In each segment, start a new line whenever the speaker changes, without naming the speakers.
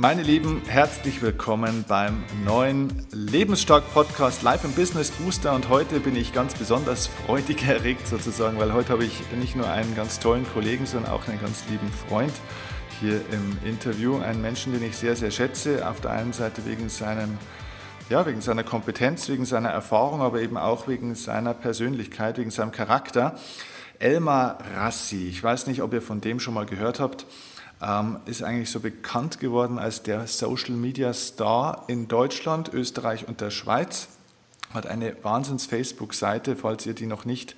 Meine Lieben, herzlich willkommen beim neuen Lebensstark Podcast Life and Business Booster. Und heute bin ich ganz besonders freudig erregt sozusagen, weil heute habe ich nicht nur einen ganz tollen Kollegen, sondern auch einen ganz lieben Freund hier im Interview, einen Menschen, den ich sehr, sehr schätze, auf der einen Seite wegen seinem ja, wegen seiner Kompetenz, wegen seiner Erfahrung, aber eben auch wegen seiner Persönlichkeit, wegen seinem Charakter. Elmar Rassi, ich weiß nicht, ob ihr von dem schon mal gehört habt ähm, ist eigentlich so bekannt geworden als der Social Media Star in Deutschland, Österreich und der Schweiz. Hat eine Wahnsinns-Facebook-Seite, falls ihr die noch nicht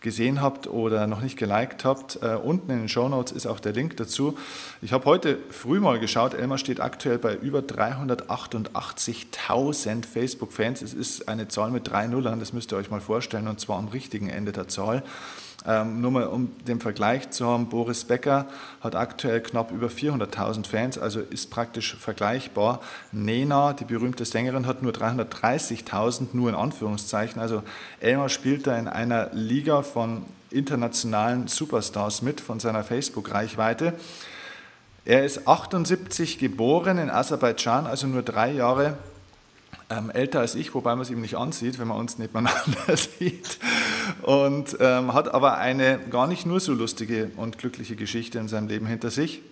gesehen habt oder noch nicht geliked habt. Äh, unten in den Show Notes ist auch der Link dazu. Ich habe heute früh mal geschaut, Elmar steht aktuell bei über 388.000 Facebook-Fans. Es ist eine Zahl mit drei Nullern, das müsst ihr euch mal vorstellen, und zwar am richtigen Ende der Zahl. Ähm, nur mal um den Vergleich zu haben, Boris Becker hat aktuell knapp über 400.000 Fans, also ist praktisch vergleichbar. Nena, die berühmte Sängerin, hat nur 330.000, nur in Anführungszeichen. Also Elmar spielt da in einer Liga von internationalen Superstars mit, von seiner Facebook-Reichweite. Er ist 78 geboren in Aserbaidschan, also nur drei Jahre ähm, älter als ich, wobei man es ihm nicht ansieht, wenn man uns nebeneinander sieht. Und ähm, hat aber eine gar nicht nur so lustige und glückliche Geschichte in seinem Leben hinter sich.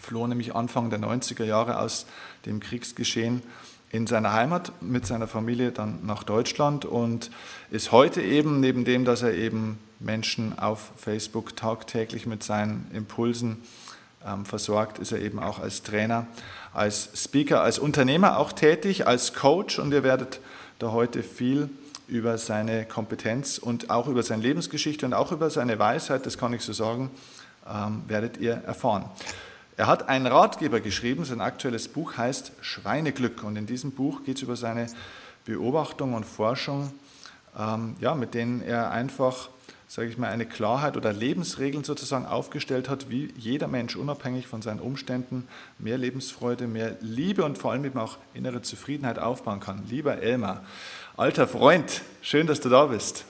Floh nämlich Anfang der 90er Jahre aus dem Kriegsgeschehen in seiner Heimat mit seiner Familie dann nach Deutschland und ist heute eben, neben dem, dass er eben Menschen auf Facebook tagtäglich mit seinen Impulsen ähm, versorgt, ist er eben auch als Trainer als Speaker, als Unternehmer auch tätig, als Coach und ihr werdet da heute viel über seine Kompetenz und auch über seine Lebensgeschichte und auch über seine Weisheit, das kann ich so sagen, ähm, werdet ihr erfahren. Er hat einen Ratgeber geschrieben, sein aktuelles Buch heißt Schweineglück und in diesem Buch geht es über seine Beobachtung und Forschung, ähm, ja, mit denen er einfach sage ich mal, eine Klarheit oder Lebensregeln sozusagen aufgestellt hat, wie jeder Mensch unabhängig von seinen Umständen mehr Lebensfreude, mehr Liebe und vor allem eben auch innere Zufriedenheit aufbauen kann. Lieber Elmar, alter Freund, schön, dass du da bist.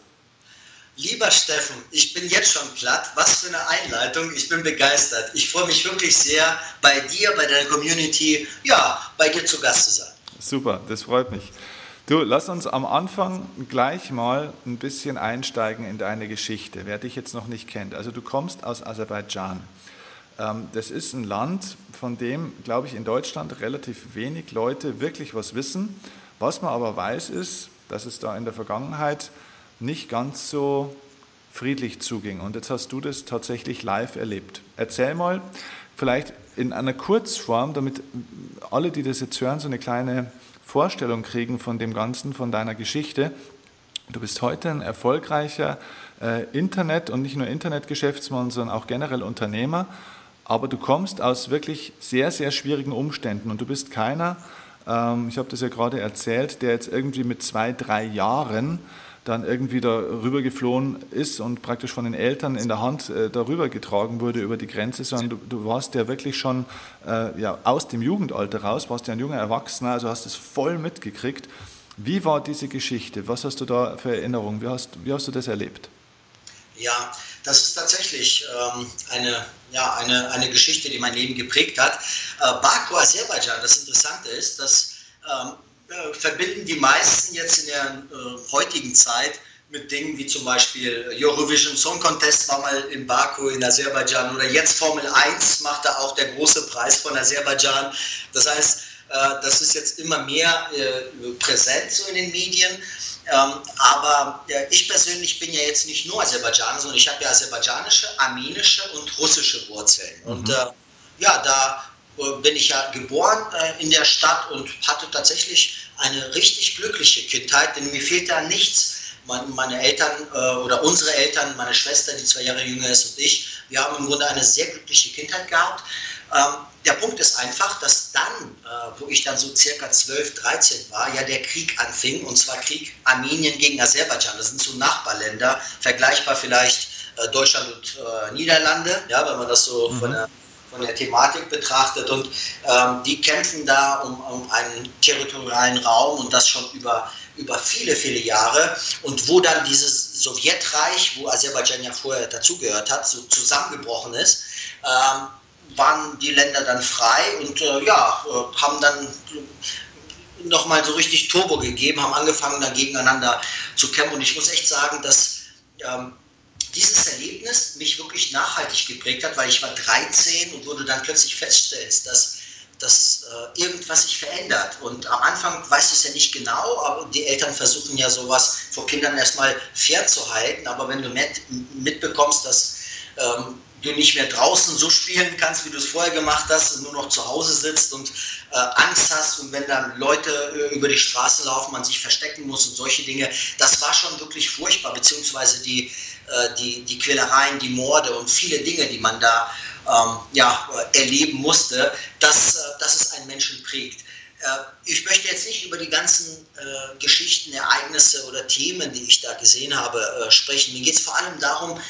Lieber Steffen, ich bin jetzt schon platt. Was für eine Einleitung. Ich bin begeistert. Ich freue mich wirklich sehr, bei dir, bei deiner Community, ja, bei dir zu Gast zu sein.
Super, das freut mich. Du, lass uns am Anfang gleich mal ein bisschen einsteigen in deine Geschichte, wer dich jetzt noch nicht kennt. Also du kommst aus Aserbaidschan. Ähm, das ist ein Land, von dem, glaube ich, in Deutschland relativ wenig Leute wirklich was wissen. Was man aber weiß, ist, dass es da in der Vergangenheit nicht ganz so friedlich zuging. Und jetzt hast du das tatsächlich live erlebt. Erzähl mal, vielleicht in einer Kurzform, damit alle, die das jetzt hören, so eine kleine Vorstellung kriegen von dem Ganzen, von deiner Geschichte. Du bist heute ein erfolgreicher äh, Internet- und nicht nur Internetgeschäftsmann, sondern auch generell Unternehmer. Aber du kommst aus wirklich sehr, sehr schwierigen Umständen und du bist keiner, ähm, ich habe das ja gerade erzählt, der jetzt irgendwie mit zwei, drei Jahren dann irgendwie darüber geflohen ist und praktisch von den Eltern in der Hand äh, darüber getragen wurde über die Grenze, sondern du, du warst ja wirklich schon äh, ja, aus dem Jugendalter raus, warst ja ein junger Erwachsener, also hast es voll mitgekriegt. Wie war diese Geschichte? Was hast du da für Erinnerungen? Wie hast, wie hast du das erlebt?
Ja, das ist tatsächlich ähm, eine, ja, eine, eine Geschichte, die mein Leben geprägt hat. Äh, Baku, Aserbaidschan, das Interessante ist, dass ähm, äh, verbinden die meisten jetzt in der äh, heutigen Zeit mit Dingen wie zum Beispiel Eurovision Song Contest war mal in Baku in Aserbaidschan oder jetzt Formel 1 macht da auch der große Preis von Aserbaidschan. Das heißt, äh, das ist jetzt immer mehr äh, präsent so in den Medien. Ähm, aber ich persönlich bin ja jetzt nicht nur Aserbaidschaner, sondern ich habe ja aserbaidschanische, armenische und russische Wurzeln. Mhm. Und ja, da bin ich ja geboren in der Stadt und hatte tatsächlich eine richtig glückliche Kindheit, denn mir fehlt da nichts. Meine Eltern äh, oder unsere Eltern, meine Schwester, die zwei Jahre jünger ist und ich, wir haben im Grunde eine sehr glückliche Kindheit gehabt. Ähm, der Punkt ist einfach, dass dann, wo ich dann so circa 12, 13 war, ja der Krieg anfing, und zwar Krieg Armenien gegen Aserbaidschan. Das sind so Nachbarländer, vergleichbar vielleicht Deutschland und Niederlande, ja, wenn man das so mhm. von der von der Thematik betrachtet. Und ähm, die kämpfen da um, um, einen territorialen Raum und das schon über, über viele, viele Jahre. Und wo dann dieses Sowjetreich, wo Aserbaidschan ja vorher dazugehört hat, so zusammengebrochen ist, ähm, waren die Länder dann frei und äh, ja, äh, haben dann nochmal so richtig Turbo gegeben, haben angefangen dann gegeneinander zu kämpfen. Und ich muss echt sagen, dass ähm, dieses Erlebnis mich wirklich nachhaltig geprägt hat, weil ich war 13 und wurde dann plötzlich feststellst, dass dass äh, irgendwas sich verändert. Und am Anfang weißt du es ja nicht genau, aber die Eltern versuchen ja sowas vor Kindern erstmal fair zu halten. Aber wenn du mit, mitbekommst, dass ähm, du nicht mehr draußen so spielen kannst, wie du es vorher gemacht hast, und nur noch zu Hause sitzt und äh, Angst hast und wenn dann Leute äh, über die Straße laufen, man sich verstecken muss und solche Dinge, das war schon wirklich furchtbar, beziehungsweise die, äh, die, die Quälereien, die Morde und viele Dinge, die man da ähm, ja, erleben musste, dass, äh, dass es einen Menschen prägt. Äh, ich möchte jetzt nicht über die ganzen äh, Geschichten, Ereignisse oder Themen, die ich da gesehen habe, sprechen. Mir geht es vor allem darum,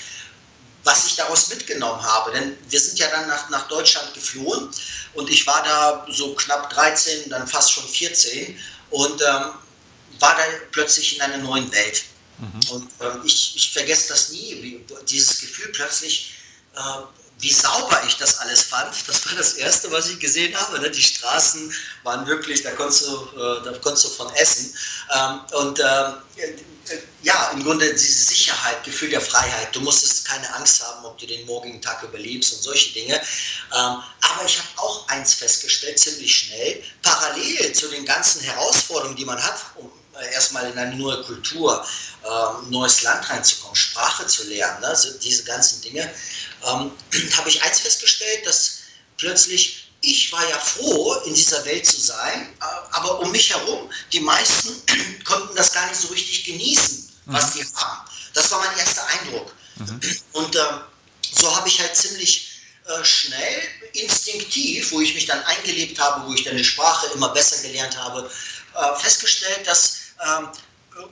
was ich daraus mitgenommen habe. Denn wir sind ja dann nach, nach Deutschland geflohen und ich war da so knapp 13, dann fast schon 14 und ähm, war dann plötzlich in einer neuen Welt. Mhm. Und ähm, ich, ich vergesse das nie, dieses Gefühl plötzlich, äh, wie sauber ich das alles fand. Das war das Erste, was ich gesehen habe. Ne? Die Straßen waren wirklich, da konntest du, äh, da konntest du von essen. Ähm, und ähm, ja, im Grunde diese Sicherheit, Gefühl der Freiheit. Du musstest keine Angst haben, ob du den morgigen Tag überlebst und solche Dinge. Ähm, aber ich habe auch eins festgestellt, ziemlich schnell, parallel zu den ganzen Herausforderungen, die man hat, um äh, erstmal in eine neue Kultur, ähm, neues Land reinzukommen, Sprache zu lernen, ne? diese ganzen Dinge, ähm, habe ich eins festgestellt, dass plötzlich ich war ja froh, in dieser Welt zu sein, äh, aber um mich herum, die meisten konnten das gar nicht so richtig genießen, was mhm. die haben. Das war mein erster Eindruck. Mhm. Und äh, so habe ich halt ziemlich äh, schnell, instinktiv, wo ich mich dann eingelebt habe, wo ich dann die Sprache immer besser gelernt habe, äh, festgestellt, dass ähm,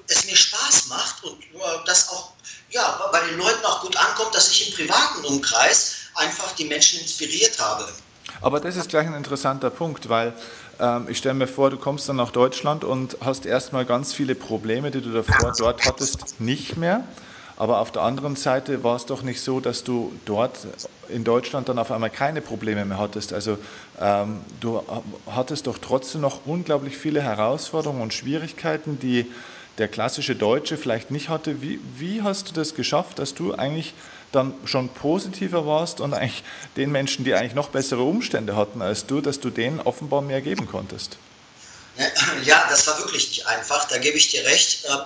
es mir Spaß macht und äh, das auch ja, bei den Leuten auch gut ankommt, dass ich im privaten Umkreis einfach die Menschen inspiriert habe.
Aber das ist gleich ein interessanter Punkt, weil ähm, ich stelle mir vor, du kommst dann nach Deutschland und hast erstmal ganz viele Probleme, die du davor dort hattest, nicht mehr. Aber auf der anderen Seite war es doch nicht so, dass du dort in Deutschland dann auf einmal keine Probleme mehr hattest. Also ähm, du hattest doch trotzdem noch unglaublich viele Herausforderungen und Schwierigkeiten, die der klassische Deutsche vielleicht nicht hatte. Wie, wie hast du das geschafft, dass du eigentlich dann schon positiver warst und eigentlich den Menschen, die eigentlich noch bessere Umstände hatten als du, dass du denen offenbar mehr geben konntest?
Ja, das war wirklich nicht einfach, da gebe ich dir recht. Ähm,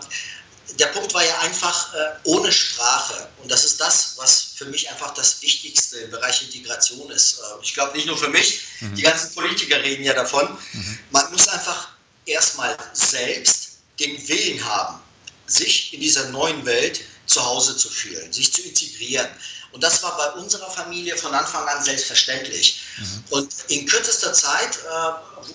der Punkt war ja einfach äh, ohne Sprache. Und das ist das, was für mich einfach das Wichtigste im Bereich Integration ist. Äh, ich glaube nicht nur für mich, mhm. die ganzen Politiker reden ja davon. Mhm. Man muss einfach erstmal selbst den Willen haben, sich in dieser neuen Welt zu Hause zu fühlen, sich zu integrieren. Und das war bei unserer Familie von Anfang an selbstverständlich. Mhm. Und in kürzester Zeit, äh,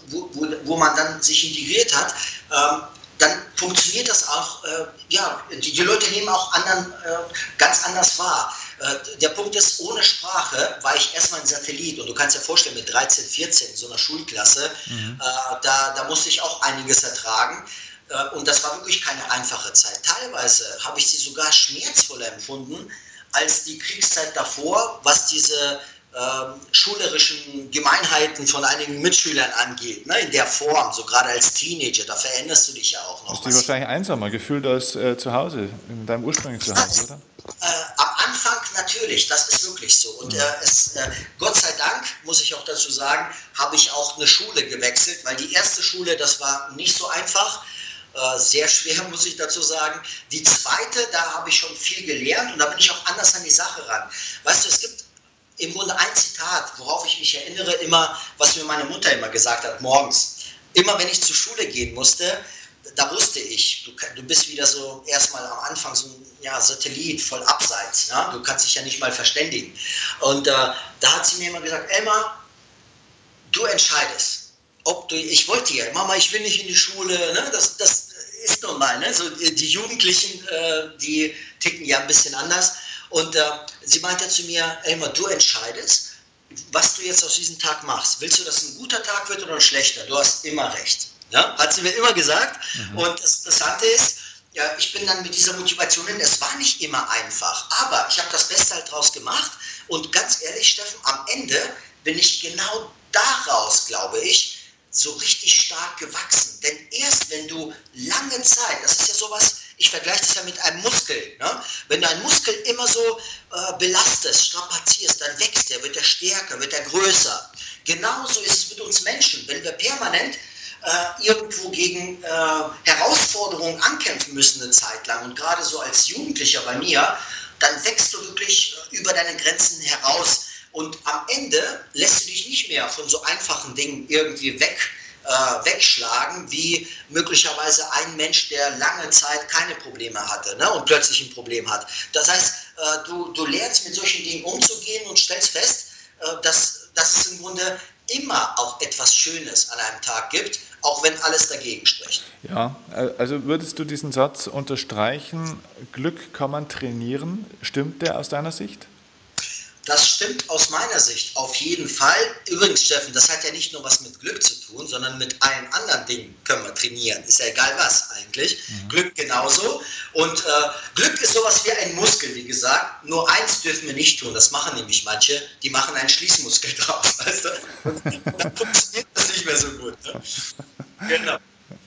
wo, wo, wo, man dann sich integriert hat, äh, dann funktioniert das auch, äh, ja, die, die, Leute nehmen auch anderen äh, ganz anders wahr. Äh, der Punkt ist, ohne Sprache war ich erstmal ein Satellit und du kannst dir vorstellen, mit 13, 14 in so einer Schulklasse, mhm. Äh, da, da musste ich auch einiges ertragen. Äh, und das war wirklich keine einfache Zeit. Teilweise habe ich sie sogar schmerzvoller empfunden als die Kriegszeit davor, was diese ähm, schulerischen Gemeinheiten von einigen Mitschülern angeht, ne, in der Form, so gerade als Teenager, da veränderst du dich ja auch noch.
Hast du dich wahrscheinlich einsamer gefühlt als äh, zu Hause, in deinem ursprünglichen Zuhause, oder?
Äh, am Anfang natürlich, das ist wirklich so. Und äh, es, äh, Gott sei Dank, muss ich auch dazu sagen, habe ich auch eine Schule gewechselt, weil die erste Schule, das war nicht so einfach. Äh, sehr schwer, muss ich dazu sagen. Die zweite, da habe ich schon viel gelernt und da bin ich auch anders an die Sache ran. Weißt du, es gibt im Grunde ein Zitat, worauf ich mich erinnere, immer, was mir meine Mutter immer gesagt hat, morgens. Immer wenn ich zur Schule gehen musste, da wusste ich, du, du bist wieder so erstmal am Anfang so ein ja, Satellit voll abseits. Ne? Du kannst dich ja nicht mal verständigen. Und äh, da hat sie mir immer gesagt, Elmar, du entscheidest. Ob du, ich wollte ja, Mama, ich will nicht in die Schule, ne? das, das ist normal. Ne? So, die Jugendlichen, äh, die ticken ja ein bisschen anders. Und äh, sie meinte zu mir, Elmar, du entscheidest, was du jetzt aus diesem Tag machst. Willst du, dass es ein guter Tag wird oder ein schlechter? Du hast immer recht. Ja? Hat sie mir immer gesagt. Mhm. Und das Interessante ist, ja, ich bin dann mit dieser Motivation hin. Es war nicht immer einfach, aber ich habe das Beste halt draus gemacht. Und ganz ehrlich, Steffen, am Ende bin ich genau daraus, glaube ich, so richtig stark gewachsen. Denn erst wenn du lange Zeit, das ist ja sowas, ich vergleiche das ja mit einem Muskel. Ne? Wenn du einen Muskel immer so äh, belastest, strapazierst, dann wächst er, wird er stärker, wird er größer. Genauso ist es mit uns Menschen. Wenn wir permanent äh, irgendwo gegen äh, Herausforderungen ankämpfen müssen eine Zeit lang und gerade so als Jugendlicher bei mir, dann wächst du wirklich äh, über deine Grenzen heraus und am Ende lässt du dich nicht mehr von so einfachen Dingen irgendwie weg, äh, wegschlagen, wie möglicherweise ein Mensch, der lange Zeit keine Probleme hatte ne, und plötzlich ein Problem hat. Das heißt, äh, du, du lernst mit solchen Dingen umzugehen und stellst fest, äh, dass, dass es im Grunde immer auch etwas Schönes an einem Tag gibt, auch wenn alles dagegen spricht.
Ja, also würdest du diesen Satz unterstreichen, Glück kann man trainieren? Stimmt der aus deiner Sicht?
Das stimmt aus meiner Sicht auf jeden Fall. Übrigens, Steffen, das hat ja nicht nur was mit Glück zu tun, sondern mit allen anderen Dingen können wir trainieren. Ist ja egal was eigentlich. Mhm. Glück genauso. Und äh, Glück ist sowas wie ein Muskel, wie gesagt. Nur eins dürfen wir nicht tun. Das machen nämlich manche. Die machen einen Schließmuskel draus. Weißt dann funktioniert das nicht mehr so gut. Ne?
Genau.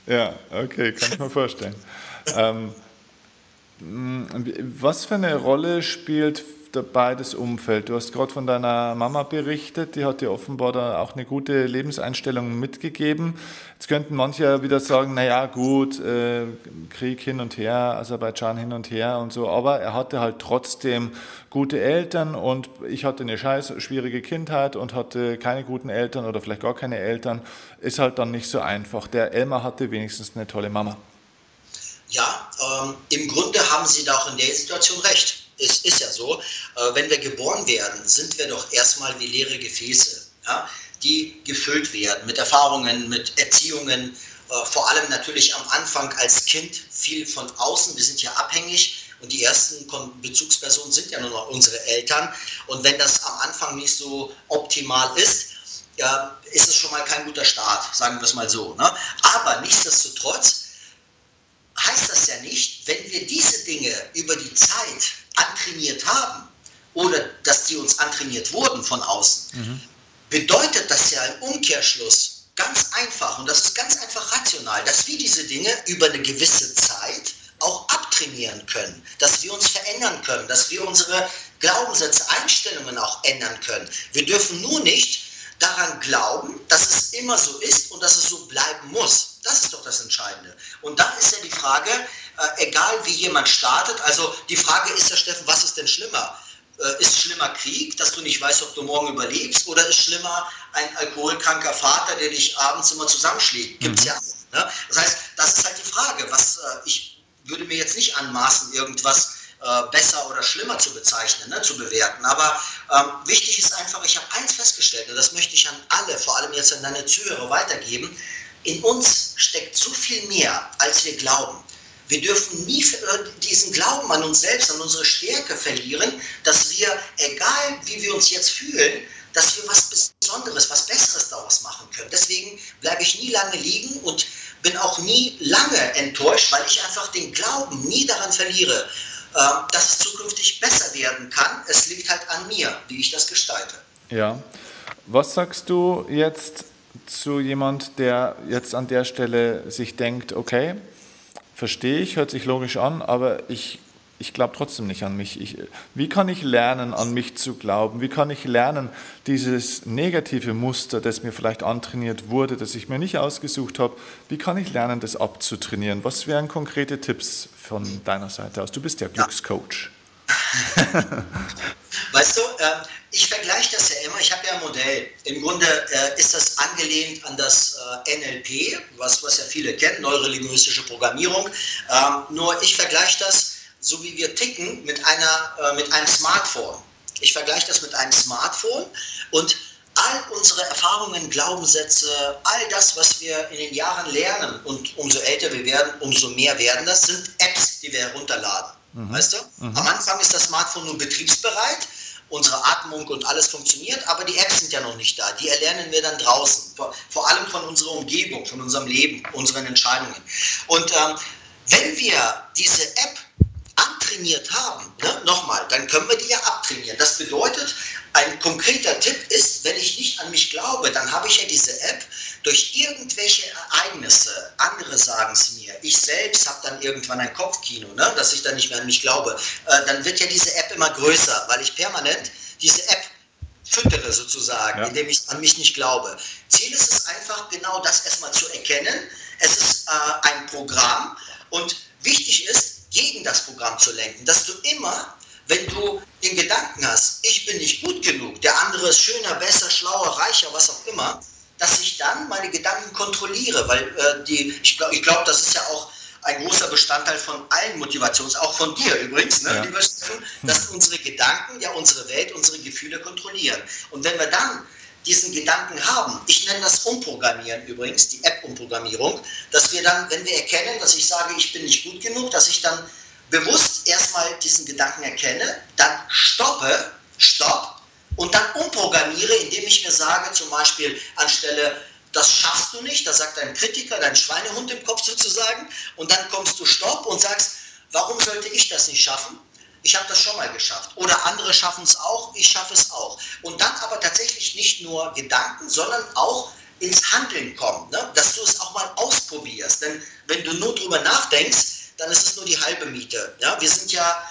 Ja, okay, kann ich mir vorstellen. ähm, was für eine Rolle spielt dabei das Umfeld? Du hast gerade von deiner Mama berichtet, die hat dir offenbar da auch eine gute Lebenseinstellung mitgegeben. Jetzt könnten manche wieder sagen, naja gut, äh, Krieg hin und her, Aserbaidschan hin und her und so, aber er hatte halt trotzdem gute Eltern und ich hatte eine scheiß schwierige Kindheit und hatte keine guten Eltern oder vielleicht gar keine Eltern. Ist halt dann nicht so einfach. Der Elmar hatte wenigstens eine tolle Mama.
Ja, ähm, im Grunde haben Sie da auch in der Situation recht es ist ja so, äh, wenn wir geboren werden, sind wir doch erstmal wie leere Gefäße, ja, die gefüllt werden mit Erfahrungen, mit Erziehungen, äh, vor allem natürlich am Anfang als Kind viel von außen. Wir sind ja abhängig und die ersten Bezugspersonen sind ja nur noch unsere Eltern. Und wenn das am Anfang nicht so optimal ist, ja, ist es schon mal kein guter Start, sagen wir es mal so. Ne? Aber nichtsdestotrotz heißt das ja nicht, wenn wir diese Dinge über die Zeit antrainiert haben oder dass die uns antrainiert wurden von außen, mhm. bedeutet das ja im Umkehrschluss ganz einfach, und das ist ganz einfach rational, dass wir diese Dinge über eine gewisse Zeit auch abtrainieren können, dass wir uns verändern können, dass wir unsere Glaubenssätze, Einstellungen auch ändern können. Wir dürfen nur nicht daran glauben, dass es immer so ist und dass es so bleiben muss. Das ist doch das Entscheidende. Und dann ist ja die Frage, äh, egal wie jemand startet, also die Frage ist ja, Steffen, was ist denn schlimmer? Äh, ist schlimmer Krieg, dass du nicht weißt, ob du morgen überlebst, oder ist schlimmer ein alkoholkranker Vater, der dich abends immer zusammenschlägt? Gibt es mhm. ja. Ne? Das heißt, das ist halt die Frage. Was, äh, ich würde mir jetzt nicht anmaßen, irgendwas äh, besser oder schlimmer zu bezeichnen, ne, zu bewerten. Aber ähm, wichtig ist einfach, ich habe eins festgestellt, und das möchte ich an alle, vor allem jetzt an deine Zuhörer weitergeben. In uns steckt so viel mehr, als wir glauben. Wir dürfen nie äh, diesen Glauben an uns selbst, an unsere Stärke verlieren, dass wir, egal wie wir uns jetzt fühlen, dass wir was Besonderes, was Besseres daraus machen können. Deswegen bleibe ich nie lange liegen und bin auch nie lange enttäuscht, weil ich einfach den Glauben nie daran verliere, ähm, dass es zukünftig besser werden kann. Es liegt halt an mir, wie ich das gestalte.
Ja. Was sagst du jetzt zu jemand, der jetzt an der Stelle sich denkt, okay, verstehe ich, hört sich logisch an, aber ich ich glaube trotzdem nicht an mich. Ich, wie kann ich lernen, an mich zu glauben? Wie kann ich lernen, dieses negative Muster, das mir vielleicht antrainiert wurde, das ich mir nicht ausgesucht habe, wie kann ich lernen, das abzutrainieren? Was wären konkrete Tipps von deiner Seite aus? Du bist ja Glückscoach.
weißt du, äh, ich vergleiche das ja immer, ich habe ja ein Modell. Im Grunde äh, ist das angelehnt an das äh, NLP, was, was ja viele kennen, neurolinguistische Programmierung. Ähm, nur ich vergleiche das so wie wir ticken, mit, einer, äh, mit einem Smartphone. Ich vergleiche das mit einem Smartphone und all unsere Erfahrungen, Glaubenssätze, all das, was wir in den Jahren lernen und umso älter wir werden, umso mehr werden das, sind Apps, die wir herunterladen. Mhm. Weißt du? Mhm. Am Anfang ist das Smartphone nur betriebsbereit, unsere Atmung und alles funktioniert, aber die Apps sind ja noch nicht da. Die erlernen wir dann draußen, vor, allem von unserer Umgebung, von unserem Leben, unseren Entscheidungen. Und ähm, wenn wir diese App antrainiert haben, ne, nochmal, dann können wir die ja abtrainieren. Das bedeutet, ein konkreter Tipp ist, wenn ich nicht an mich glaube, dann habe ich ja diese App durch irgendwelche Ereignisse, andere sagen es mir, ich selbst habe dann irgendwann ein Kopfkino, ne, dass ich dann nicht mehr an mich glaube, äh, dann wird ja diese App immer größer, weil ich permanent diese App füttere sozusagen, ja. indem ich an mich nicht glaube. Ziel ist es einfach genau das erstmal zu erkennen. Es ist äh, ein Programm und wichtig ist, gegen das Programm zu lenken, dass du immer wenn du den Gedanken hast, ich bin nicht gut genug, der andere ist schöner, besser, schlauer, reicher, was auch immer, dass ich dann meine Gedanken kontrolliere, weil äh, die, ich glaube, ich glaub, das ist ja auch ein großer Bestandteil von allen Motivations, auch von dir übrigens, ne, ja. lieber Steffen, dass unsere Gedanken ja unsere Welt, unsere Gefühle kontrollieren. Und wenn wir dann diesen Gedanken haben, ich nenne das Umprogrammieren übrigens, die App-Umprogrammierung, dass wir dann, wenn wir erkennen, dass ich sage, ich bin nicht gut genug, dass ich dann bewusst erstmal diesen Gedanken erkenne, dann stoppe, stopp und dann umprogrammiere, indem ich mir sage, zum Beispiel anstelle, das schaffst du nicht, da sagt dein Kritiker, dein Schweinehund im Kopf sozusagen, und dann kommst du stopp und sagst, warum sollte ich das nicht schaffen? Ich habe das schon mal geschafft. Oder andere schaffen es auch, ich schaffe es auch. Und dann aber tatsächlich nicht nur Gedanken, sondern auch ins Handeln kommen, ne? dass du es auch mal ausprobierst. Denn wenn du nur drüber nachdenkst, dann ist es nur die halbe Miete. Ja, wir sind ja,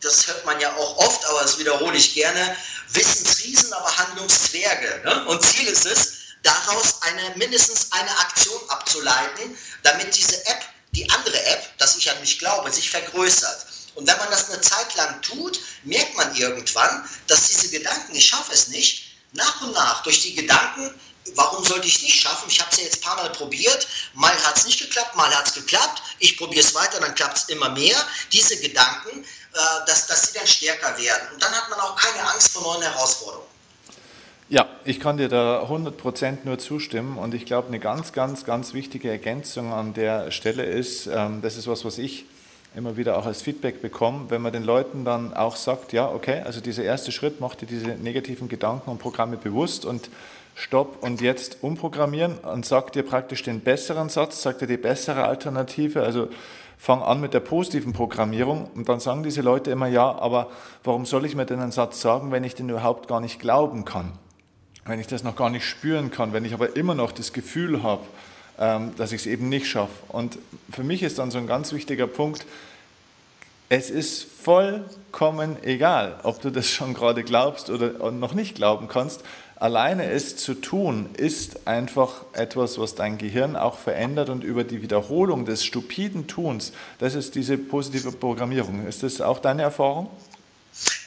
das hört man ja auch oft, aber das wiederhole ich gerne, Wissensriesen, aber Handlungszwerge. Ne? Und Ziel ist es, daraus eine, mindestens eine Aktion abzuleiten, damit diese App, die andere App, dass ich an mich glaube, sich vergrößert. Und wenn man das eine Zeit lang tut, merkt man irgendwann, dass diese Gedanken, ich schaffe es nicht, nach und nach durch die Gedanken warum sollte ich es nicht schaffen? Ich habe es ja jetzt ein paar Mal probiert. Mal hat es nicht geklappt, mal hat es geklappt. Ich probiere es weiter, dann klappt es immer mehr. Diese Gedanken, äh, dass, dass sie dann stärker werden. Und dann hat man auch keine Angst vor neuen Herausforderungen.
Ja, ich kann dir da 100% nur zustimmen und ich glaube, eine ganz, ganz, ganz wichtige Ergänzung an der Stelle ist, ähm, das ist was, was ich immer wieder auch als Feedback bekomme, wenn man den Leuten dann auch sagt, ja, okay, also dieser erste Schritt, mach dir diese negativen Gedanken und Programme bewusst und Stopp und jetzt umprogrammieren und sagt dir praktisch den besseren Satz, sagt dir die bessere Alternative, also fang an mit der positiven Programmierung und dann sagen diese Leute immer, ja, aber warum soll ich mir denn einen Satz sagen, wenn ich den überhaupt gar nicht glauben kann, wenn ich das noch gar nicht spüren kann, wenn ich aber immer noch das Gefühl habe, dass ich es eben nicht schaffe. Und für mich ist dann so ein ganz wichtiger Punkt, es ist vollkommen egal, ob du das schon gerade glaubst oder noch nicht glauben kannst. Alleine es zu tun, ist einfach etwas, was dein Gehirn auch verändert und über die Wiederholung des stupiden Tuns, das ist diese positive Programmierung. Ist das auch deine Erfahrung?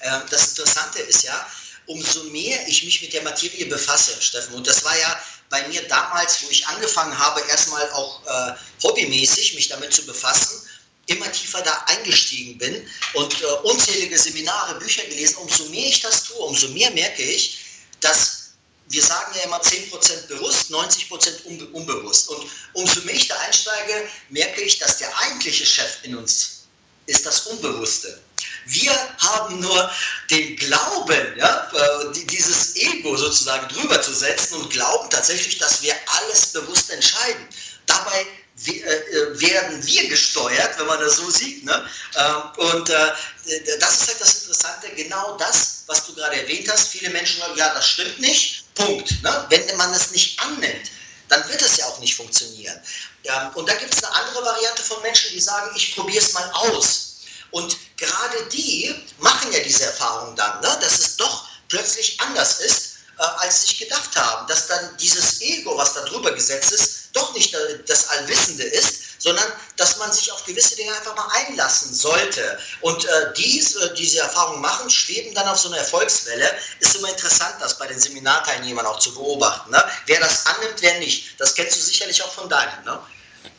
Ähm, das Interessante ist ja, umso mehr ich mich mit der Materie befasse, Steffen, und das war ja bei mir damals, wo ich angefangen habe, erstmal auch äh, hobbymäßig mich damit zu befassen, immer tiefer da eingestiegen bin und äh, unzählige Seminare, Bücher gelesen, umso mehr ich das tue, umso mehr merke ich, dass wir sagen ja immer 10% bewusst, 90% unbe unbewusst. Und umso mehr ich da einsteige, merke ich, dass der eigentliche Chef in uns ist das Unbewusste. Wir haben nur den Glauben, ja, äh, dieses Ego sozusagen drüber zu setzen und glauben tatsächlich, dass wir alles bewusst entscheiden. Dabei äh, äh, werden wir gesteuert, wenn man das so sieht. Ne? Ähm, und das ist halt das Interessante, genau das, was du gerade erwähnt hast. Viele Menschen sagen, ja, das stimmt nicht. Punkt. Ne? Wenn man es nicht annimmt, dann wird es ja auch nicht funktionieren. Ja, und da gibt es eine andere Variante von Menschen, die sagen, ich probiere es mal aus. Und gerade die machen ja diese Erfahrung dann, ne? dass es doch plötzlich anders ist, äh, als sie sich gedacht haben. Dass dann dieses Ego, was da drüber gesetzt ist, doch nicht das Allwissende ist, sondern dass man sich auf gewisse Dinge einfach mal einlassen sollte. Und äh, dies, äh, diese Erfahrungen machen, schweben dann auf so einer Erfolgswelle. Ist immer interessant, das bei den Seminarteilnehmern auch zu beobachten. Ne? Wer das annimmt, wer nicht. Das kennst du sicherlich auch von deinen. Ne?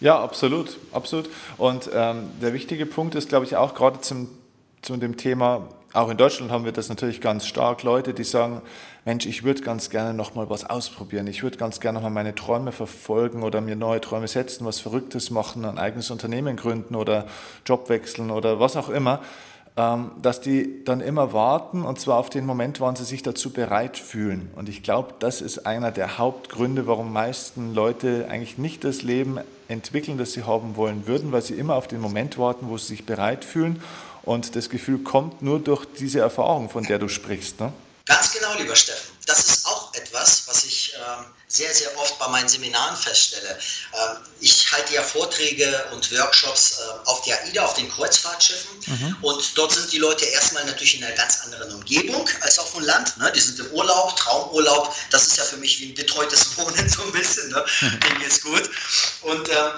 Ja, absolut, absolut. Und ähm, der wichtige Punkt ist, glaube ich, auch gerade zum, zu dem Thema auch in Deutschland haben wir das natürlich ganz stark. Leute, die sagen, Mensch, ich würde ganz gerne noch mal was ausprobieren. Ich würde ganz gerne noch mal meine Träume verfolgen oder mir neue Träume setzen, was Verrücktes machen, ein eigenes Unternehmen gründen oder Job wechseln oder was auch immer. Ähm, dass die dann immer warten und zwar auf den Moment, wann sie sich dazu bereit fühlen. Und ich glaube, das ist einer der Hauptgründe, warum meisten Leute eigentlich nicht das Leben entwickeln, das sie haben wollen würden, weil sie immer auf den Moment warten, wo sie sich bereit fühlen. Und das Gefühl kommt nur durch diese Erfahrung, von der du sprichst. Ne?
Ganz genau, lieber Steffen. Das ist auch etwas, was ich ähm, sehr, sehr oft bei meinen Seminaren feststelle. Ähm, ich halte ja Vorträge und Workshops äh, auf der AIDA, auf den Kreuzfahrtschiffen. Mhm. Und dort sind die Leute erstmal natürlich in einer ganz anderen Umgebung als auf dem Land. Ne? Die sind im Urlaub, Traumurlaub. Das ist ja für mich wie ein betreutes Wohnen so ein bisschen. Ne? Mir geht's gut. Und ähm,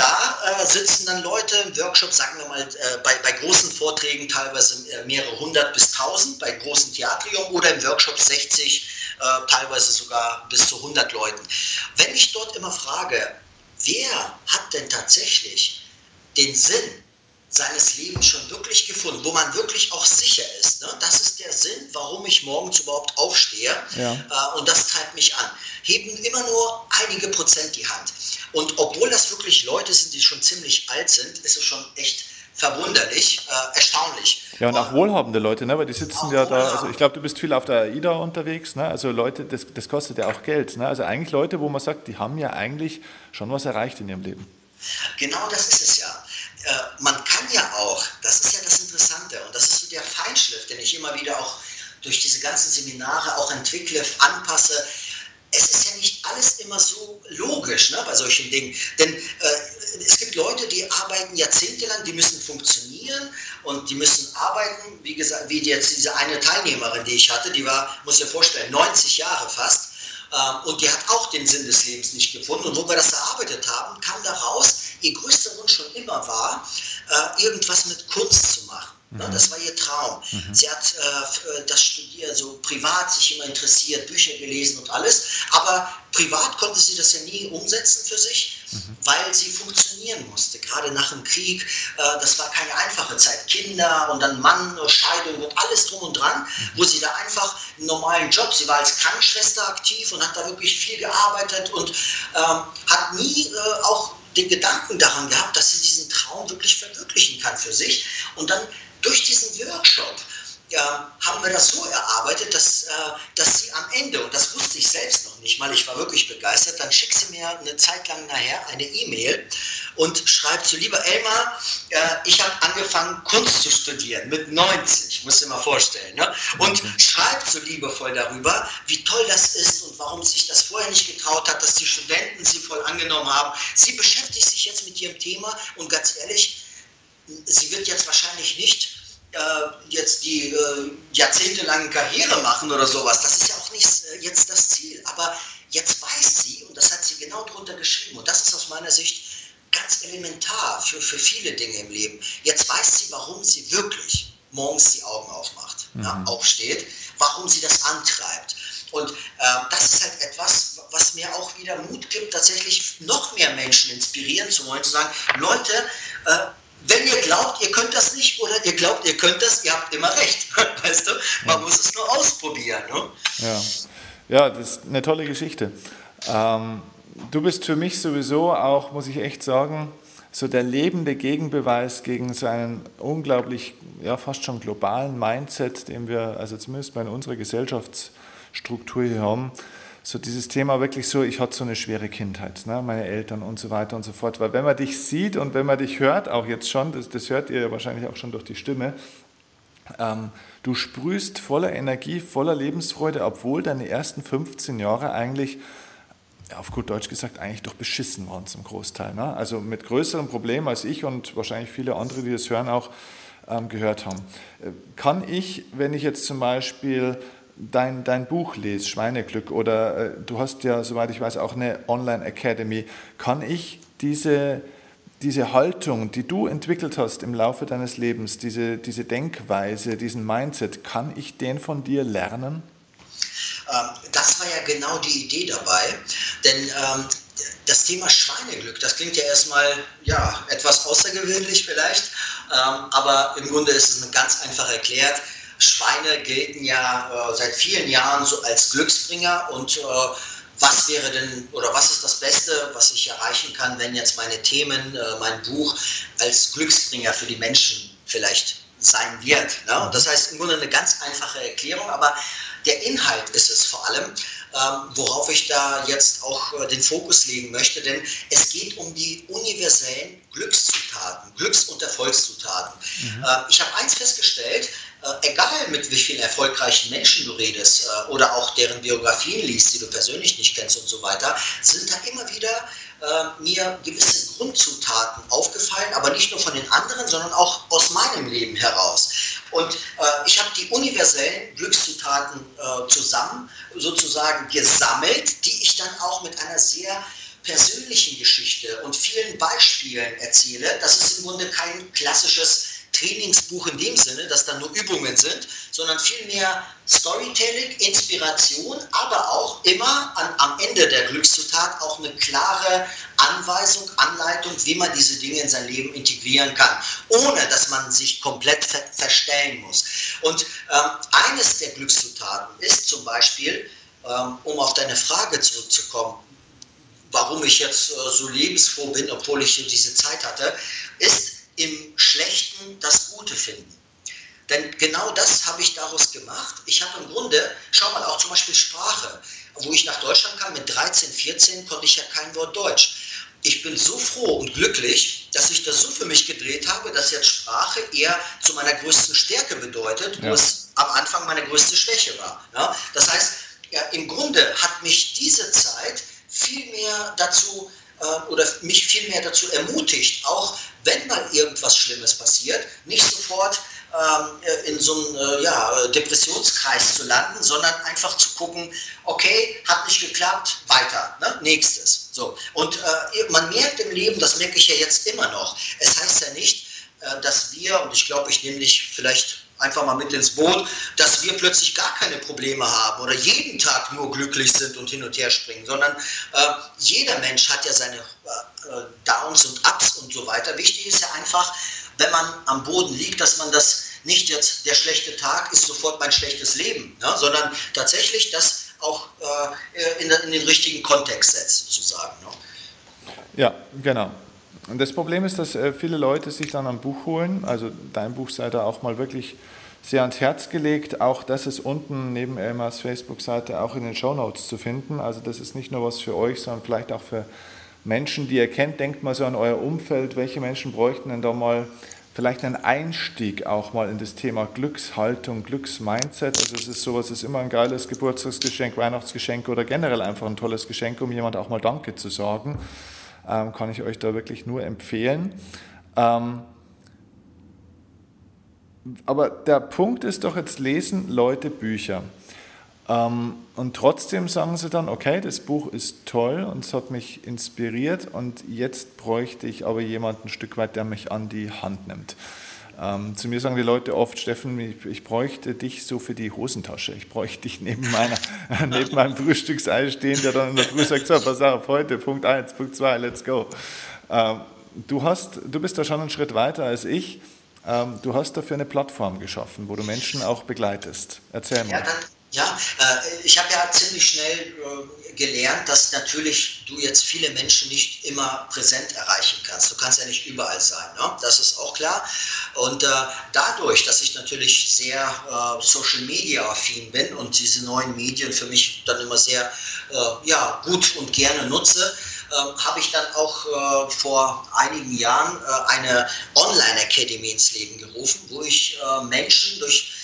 da äh, sitzen dann Leute im Workshop, sagen wir mal, äh, bei, bei, großen Vorträgen teilweise äh, mehrere hundert bis tausend, bei großen Theatrium oder im Workshop 60, äh, teilweise sogar bis zu 100 Leuten. Wenn ich dort immer frage, wer hat denn tatsächlich den Sinn seines Lebens schon wirklich gefunden, wo man wirklich auch sicher ist. Ne? Das ist der Sinn, warum ich morgens überhaupt aufstehe. Ja. Äh, und das treibt mich an. Heben immer nur einige Prozent die Hand. Und obwohl das wirklich Leute sind, die schon ziemlich alt sind, ist es schon echt verwunderlich, äh, erstaunlich.
Ja, und auch wohlhabende Leute, ne? weil die sitzen ja da, also ich glaube, du bist viel auf der AIDA unterwegs, ne? also Leute, das, das kostet ja auch Geld. Ne? Also eigentlich Leute, wo man sagt, die haben ja eigentlich schon was erreicht in ihrem Leben.
Genau das ist es ja. Äh, man kann ja auch, das ist ja das Interessante und das ist so der Feinschliff, den ich immer wieder auch durch diese ganzen Seminare auch entwickle, anpasse. Es ist ja nicht alles immer so logisch ne, bei solchen Dingen. Denn äh, es gibt Leute, die arbeiten jahrzehntelang, die müssen funktionieren und die müssen arbeiten. Wie gesagt, wie jetzt diese eine Teilnehmerin, die ich hatte, die war, muss ich mir vorstellen, 90 Jahre fast. Ähm, und die hat auch den Sinn des Lebens nicht gefunden. Und wo wir das erarbeitet haben, kam daraus, ihr größter Wunsch schon immer war, äh, irgendwas mit Kunst zu machen. Mhm. Das war ihr Traum. Mhm. Sie hat äh, das Studieren so privat sich immer interessiert, Bücher gelesen und alles. Aber privat konnte sie das ja nie umsetzen für sich, mhm. weil sie funktionieren musste. Gerade nach dem Krieg, äh, das war keine einfache Zeit. Kinder und dann Mann, Scheidung und alles drum und dran, mhm. wo sie da einfach einen normalen Job, sie war als Krankenschwester aktiv und hat da wirklich viel gearbeitet und ähm, hat nie äh, auch den Gedanken daran gehabt, dass sie diesen Traum wirklich verwirklichen kann für sich. Und dann durch diesen Workshop ja, haben wir das so erarbeitet, dass, äh, dass sie am Ende, und das wusste ich selbst noch nicht mal, ich war wirklich begeistert, dann schickt sie mir eine Zeit lang nachher eine E-Mail und schreibt so, lieber Elmar, äh, ich habe angefangen Kunst zu studieren mit 90, muss ich mal vorstellen, ne? und mhm. schreibt so liebevoll darüber, wie toll das ist und warum sich das vorher nicht getraut hat, dass die Studenten sie voll angenommen haben. Sie beschäftigt sich jetzt mit ihrem Thema und ganz ehrlich, sie wird jetzt wahrscheinlich nicht äh, jetzt die äh, jahrzehntelange Karriere machen oder sowas. Das ist ja auch nicht äh, jetzt das Ziel. Aber jetzt weiß sie, und das hat sie genau drunter geschrieben, und das ist aus meiner Sicht ganz elementar für, für viele Dinge im Leben. Jetzt weiß sie, warum sie wirklich morgens die Augen aufmacht, mhm. ja, aufsteht, warum sie das antreibt. Und äh, das ist halt etwas, was mir auch wieder Mut gibt, tatsächlich noch mehr Menschen inspirieren zu wollen, zu sagen, Leute, äh, wenn ihr glaubt, ihr könnt das nicht oder ihr glaubt, ihr könnt das, ihr habt immer recht. Weißt du, man ja. muss es nur ausprobieren. Ne?
Ja. ja, das ist eine tolle Geschichte. Ähm, du bist für mich sowieso auch, muss ich echt sagen, so der lebende Gegenbeweis gegen so einen unglaublich, ja fast schon globalen Mindset, den wir, also zumindest bei unserer Gesellschaftsstruktur hier haben so dieses Thema wirklich so, ich hatte so eine schwere Kindheit, ne, meine Eltern und so weiter und so fort. Weil wenn man dich sieht und wenn man dich hört, auch jetzt schon, das, das hört ihr ja wahrscheinlich auch schon durch die Stimme, ähm, du sprühst voller Energie, voller Lebensfreude, obwohl deine ersten 15 Jahre eigentlich, ja, auf gut Deutsch gesagt, eigentlich doch beschissen waren zum Großteil. Ne? Also mit größeren Problemen als ich und wahrscheinlich viele andere, die das hören, auch ähm, gehört haben. Äh, kann ich, wenn ich jetzt zum Beispiel dein, dein Buch lese, Schweineglück, oder äh, du hast ja, soweit ich weiß, auch eine Online-Academy, kann ich diese, diese Haltung, die du entwickelt hast im Laufe deines Lebens, diese, diese Denkweise, diesen Mindset, kann ich den von dir lernen?
Ähm, das war ja genau die Idee dabei, denn ähm, das Thema Schweineglück, das klingt ja erstmal ja, etwas außergewöhnlich vielleicht, ähm, aber im Grunde ist es ganz einfach erklärt Schweine gelten ja äh, seit vielen Jahren so als Glücksbringer und äh, was wäre denn oder was ist das Beste, was ich erreichen kann, wenn jetzt meine Themen, äh, mein Buch als Glücksbringer für die Menschen vielleicht sein wird. Ne? Das heißt im Grunde eine ganz einfache Erklärung, aber der Inhalt ist es vor allem, ähm, worauf ich da jetzt auch äh, den Fokus legen möchte, denn es geht um die universellen Glückszutaten, Glücks- und Erfolgszutaten. Mhm. Äh, ich habe eins festgestellt, egal mit wie vielen erfolgreichen Menschen du redest äh, oder auch deren Biografien liest, die du persönlich nicht kennst und so weiter, sind da immer wieder äh, mir gewisse Grundzutaten aufgefallen, aber nicht nur von den anderen, sondern auch aus meinem Leben heraus. Und äh, ich habe die universellen Glückszutaten äh, zusammen sozusagen gesammelt, die ich dann auch mit einer sehr persönlichen Geschichte und vielen Beispielen erzähle. Das ist im Grunde kein klassisches Trainingsbuch in dem Sinne, dass da nur Übungen sind, sondern vielmehr Storytelling, Inspiration, aber auch immer an, am Ende der Glückszutat auch eine klare Anweisung, Anleitung, wie man diese Dinge in sein Leben integrieren kann, ohne dass man sich komplett ver verstellen muss. Und ähm, eines der Glückszutaten ist zum Beispiel, ähm, um auf deine Frage zurückzukommen, warum ich jetzt äh, so lebensfroh bin, obwohl ich diese Zeit hatte, ist, im Schlechten das Gute finden. Denn genau das habe ich daraus gemacht. Ich habe im Grunde, schau mal, auch zum Beispiel Sprache, wo ich nach Deutschland kam, mit 13, 14 konnte ich ja kein Wort Deutsch. Ich bin so froh und glücklich, dass ich das so für mich gedreht habe, dass jetzt Sprache eher zu meiner größten Stärke bedeutet, ja. wo es am Anfang meine größte Schwäche war. Ja? Das heißt, ja, im Grunde hat mich diese Zeit viel mehr dazu äh, oder mich viel mehr dazu ermutigt, auch wenn mal irgendwas Schlimmes passiert, nicht sofort ähm, in so einem äh, ja, Depressionskreis zu landen, sondern einfach zu gucken, okay, hat nicht geklappt, weiter, ne? nächstes. So. Und äh, man merkt im Leben, das merke ich ja jetzt immer noch, es heißt ja nicht, äh, dass wir, und ich glaube, ich nehme dich vielleicht einfach mal mit ins Boot, dass wir plötzlich gar keine Probleme haben oder jeden Tag nur glücklich sind und hin und her springen, sondern äh, jeder Mensch hat ja seine äh, Downs und Ups und so weiter. Wichtig ist ja einfach, wenn man am Boden liegt, dass man das nicht jetzt der schlechte Tag ist sofort mein schlechtes Leben, ne, sondern tatsächlich das auch äh, in, in, den richtigen Kontext setzt, sozusagen. Ne?
Ja, genau. Und das Problem ist, dass äh, viele Leute sich dann ein Buch holen. Also dein Buch sei da auch mal wirklich sehr ans Herz gelegt. Auch das ist unten neben Elmars Facebook-Seite auch in den Show Notes zu finden. Also das ist nicht nur was für euch, sondern vielleicht auch für Menschen, die ihr kennt. Denkt mal so an euer Umfeld. Welche Menschen bräuchten denn da mal vielleicht einen Einstieg auch mal in das Thema Glückshaltung, Glücksmindset? Also es ist sowas, ist immer ein geiles Geburtstagsgeschenk, Weihnachtsgeschenk oder generell einfach ein tolles Geschenk, um jemand auch mal Danke zu sagen ähm, kann ich euch da wirklich nur empfehlen. Ähm, aber der Punkt ist doch, jetzt lesen Leute Bücher. Ähm, und trotzdem sagen sie dann, okay, das Buch ist toll und es hat mich inspiriert und jetzt bräuchte ich aber jemanden ein Stück weit, der mich an die Hand nimmt. Ähm, zu mir sagen die Leute oft, Steffen, ich, ich, bräuchte dich so für die Hosentasche. Ich bräuchte dich neben, meiner, neben meinem Frühstücksei stehen, der dann in der Früh sagt, so, pass auf, heute, Punkt 1, Punkt 2, let's go. Ähm, du, hast, du bist da schon einen Schritt weiter als ich. Ähm, du hast dafür eine Plattform geschaffen, wo du Menschen auch begleitest. Erzähl mal.
Ja, ja, äh, ich habe ja ziemlich schnell äh, gelernt, dass natürlich du jetzt viele Menschen nicht immer präsent erreichen kannst. Du kannst ja nicht überall sein, ne? das ist auch klar. Und äh, dadurch, dass ich natürlich sehr äh, Social Media affin bin und diese neuen Medien für mich dann immer sehr äh, ja, gut und gerne nutze, ähm, habe ich dann auch äh, vor einigen Jahren eine Online-Academy ins Leben gerufen, wo ich Menschen durch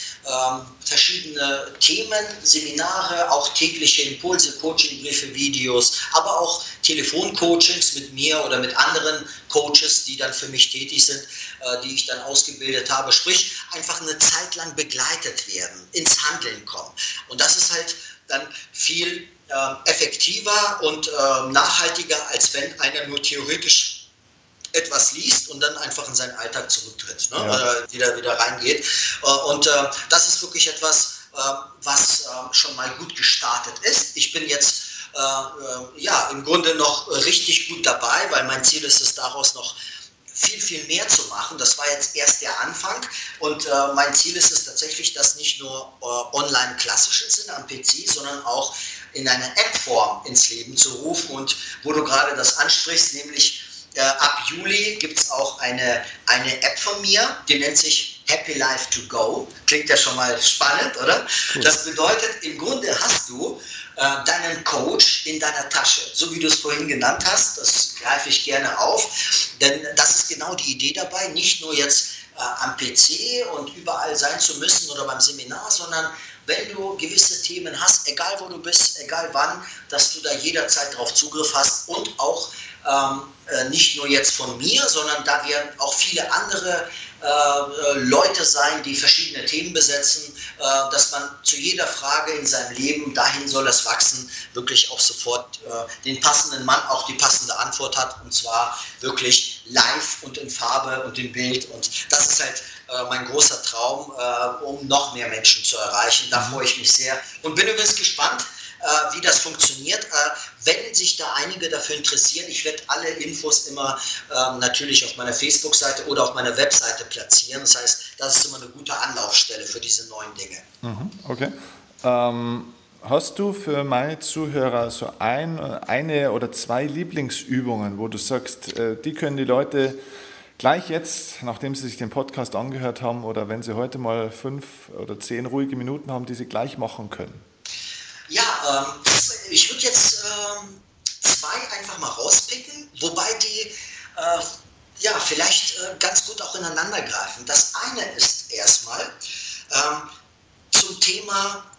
verschiedene Themen, Seminare, auch tägliche Impulse, Coachingbriefe, Videos, aber auch Telefoncoachings mit mir oder mit anderen Coaches, die dann für mich tätig sind, äh, die ich dann ausgebildet habe. Sprich, einfach eine Zeit lang begleitet werden, ins Handeln kommen. Und das ist halt dann viel äh, effektiver und äh, nachhaltiger, als wenn einer nur theoretisch etwas liest und dann einfach in seinen Alltag zurücktritt, ne? ja. äh, wieder, wieder reingeht. Äh, und äh, das ist wirklich etwas, äh, was äh, schon mal gut gestartet ist. Ich bin jetzt äh, ja im Grunde noch richtig gut dabei, weil mein Ziel ist es daraus noch viel, viel mehr zu machen. Das war jetzt erst der Anfang und äh, mein Ziel ist es tatsächlich, das nicht nur äh, online klassischen Sinne am PC, sondern auch in einer App-Form ins Leben zu rufen und wo du gerade das ansprichst, nämlich äh, ab Juli gibt es auch eine, eine App von mir, die nennt sich Happy Life to Go. Klingt ja schon mal spannend, oder? Cool. Das bedeutet, im Grunde hast du äh, deinen Coach in deiner Tasche, so wie du es vorhin genannt hast. Das greife ich gerne auf, denn das ist genau die Idee dabei, nicht nur jetzt äh, am PC und überall sein zu müssen oder beim Seminar, sondern wenn du gewisse Themen hast, egal wo du bist, egal wann, dass du da jederzeit darauf Zugriff hast und auch ähm, äh, nicht nur jetzt von mir, sondern da werden auch viele andere äh, Leute sein, die verschiedene Themen besetzen, äh, dass man zu jeder Frage in seinem Leben, dahin soll es wachsen, wirklich auch sofort äh, den passenden Mann auch die passende Antwort hat und zwar wirklich live und in Farbe und im Bild und das ist halt äh, mein großer Traum, äh, um noch mehr Menschen zu erreichen. Da mhm. freue ich mich sehr und bin übrigens gespannt, äh, wie das funktioniert. Äh, wenn sich da einige dafür interessieren, ich werde alle Infos immer ähm, natürlich auf meiner Facebook-Seite oder auf meiner Webseite platzieren. Das heißt, das ist immer eine gute Anlaufstelle für diese neuen Dinge.
Mhm, okay. Ähm, hast du für meine Zuhörer so ein, eine oder zwei Lieblingsübungen, wo du sagst, äh, die können die Leute gleich jetzt, nachdem sie sich den Podcast angehört haben oder wenn sie heute mal fünf oder zehn ruhige Minuten haben, die sie gleich machen können?
Ähm, ich würde jetzt ähm, zwei einfach mal rauspicken, wobei die äh, ja vielleicht äh, ganz gut auch ineinander greifen. Das eine ist erstmal ähm, zum Thema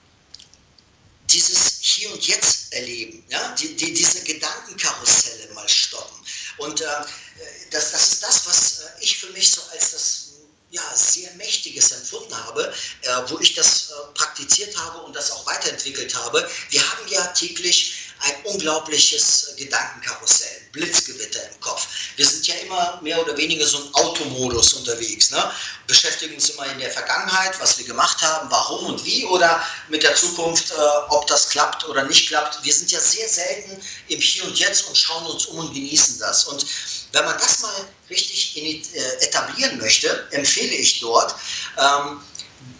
dieses Hier und Jetzt erleben, ja? die, die, diese Gedankenkarusselle mal stoppen. Und äh, das, das ist das, was äh, ich für mich so als das ja, sehr Mächtiges empfunden habe, äh, wo ich das äh, praktiziert habe und das auch weiterentwickelt habe. Wir haben ja täglich ein unglaubliches Gedankenkarussell, Blitzgewitter im Kopf. Wir sind ja immer mehr oder weniger so im Automodus unterwegs. Ne? Beschäftigen uns immer in der Vergangenheit, was wir gemacht haben, warum und wie oder mit der Zukunft, äh, ob das klappt oder nicht klappt. Wir sind ja sehr selten im Hier und Jetzt und schauen uns um und genießen das. Und wenn man das mal richtig in, äh, etablieren möchte, empfehle ich dort, ähm,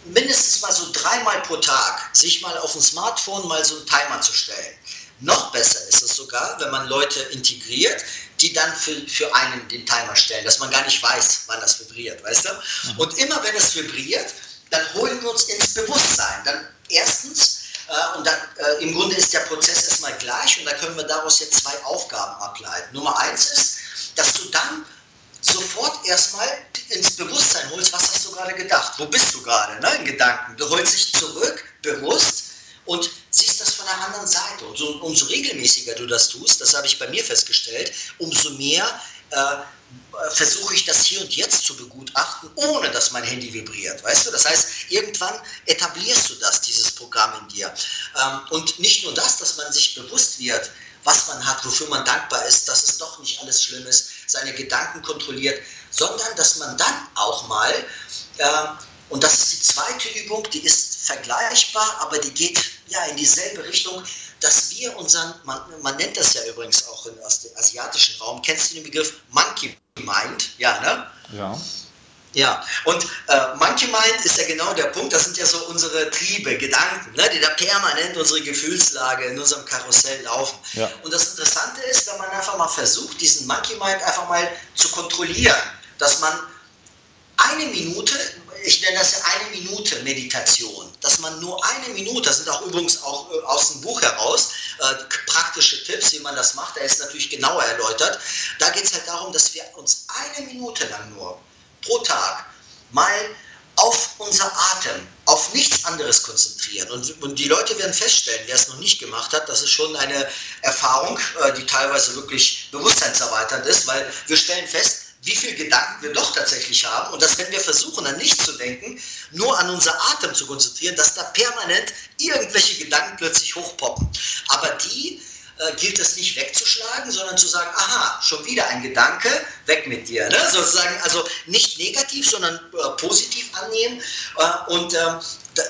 mindestens mal so dreimal pro Tag sich mal auf dem Smartphone mal so einen Timer zu stellen. Noch besser ist es sogar, wenn man Leute integriert, die dann für, für einen den Timer stellen, dass man gar nicht weiß, wann das vibriert, weißt du? Mhm. Und immer wenn es vibriert, dann holen wir uns ins Bewusstsein. Dann erstens, äh, und dann äh, im Grunde ist der Prozess erstmal gleich und da können wir daraus jetzt zwei Aufgaben ableiten. Nummer eins ist, dass du dann sofort erstmal ins Bewusstsein holst, was hast du gerade gedacht? Wo bist du gerade ne, in Gedanken? Du holst dich zurück, bewusst, und siehst das von der anderen Seite. Und so, umso regelmäßiger du das tust, das habe ich bei mir festgestellt, umso mehr äh, versuche ich das hier und jetzt zu begutachten, ohne dass mein Handy vibriert. Weißt du? Das heißt, irgendwann etablierst du das, dieses Programm in dir. Ähm, und nicht nur das, dass man sich bewusst wird, was man hat, wofür man dankbar ist, dass es doch nicht alles schlimm ist, seine Gedanken kontrolliert, sondern dass man dann auch mal, äh, und das ist die zweite Übung, die ist vergleichbar, aber die geht ja in dieselbe Richtung, dass wir unseren, man, man nennt das ja übrigens auch in, aus dem asiatischen Raum, kennst du den Begriff Monkey Mind? Ja, ne?
Ja.
Ja, und äh, Monkey Mind ist ja genau der Punkt, das sind ja so unsere Triebe, Gedanken, ne, die da permanent unsere Gefühlslage in unserem Karussell laufen. Ja. Und das Interessante ist, wenn man einfach mal versucht, diesen Monkey Mind einfach mal zu kontrollieren, dass man eine Minute, ich nenne das eine Minute Meditation, dass man nur eine Minute, das sind auch übrigens auch äh, aus dem Buch heraus, äh, praktische Tipps, wie man das macht, da ist natürlich genauer erläutert. Da geht es halt darum, dass wir uns eine Minute lang nur pro Tag mal auf unser Atem, auf nichts anderes konzentrieren. Und, und, die Leute werden feststellen, wer es noch nicht gemacht hat, das ist schon eine Erfahrung, äh, die teilweise wirklich bewusstseinserweiternd ist, weil wir stellen fest, wie viele Gedanken wir doch tatsächlich haben und dass wenn wir versuchen, an nichts zu denken, nur an unser Atem zu konzentrieren, dass da permanent irgendwelche Gedanken plötzlich hochpoppen. Aber die äh, gilt es nicht wegzuschlagen, sondern zu sagen, aha, schon wieder ein Gedanke, weg mit dir. Ne? Sozusagen, also nicht negativ, sondern äh, positiv annehmen. Äh, und ähm,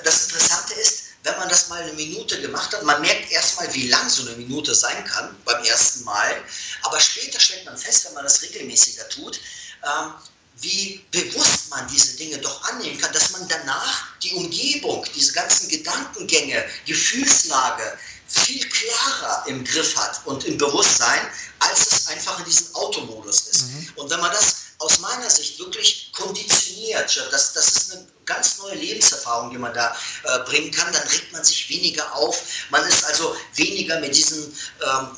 das Interessante ist, wenn man das mal eine Minute gemacht hat, man merkt erstmal, wie lang so eine Minute sein kann beim ersten Mal, aber später stellt man fest, wenn man das regelmäßiger tut, ähm, wie bewusst man diese Dinge doch annehmen kann, dass man danach die Umgebung, diese ganzen Gedankengänge, Gefühlslage viel klarer im Griff hat und im Bewusstsein, als es einfach in diesem Automodus ist. Mhm. Und wenn man das aus meiner Sicht wirklich konditioniert. Das, das ist eine ganz neue Lebenserfahrung, die man da äh, bringen kann. Dann regt man sich weniger auf. Man ist also weniger mit diesen ähm,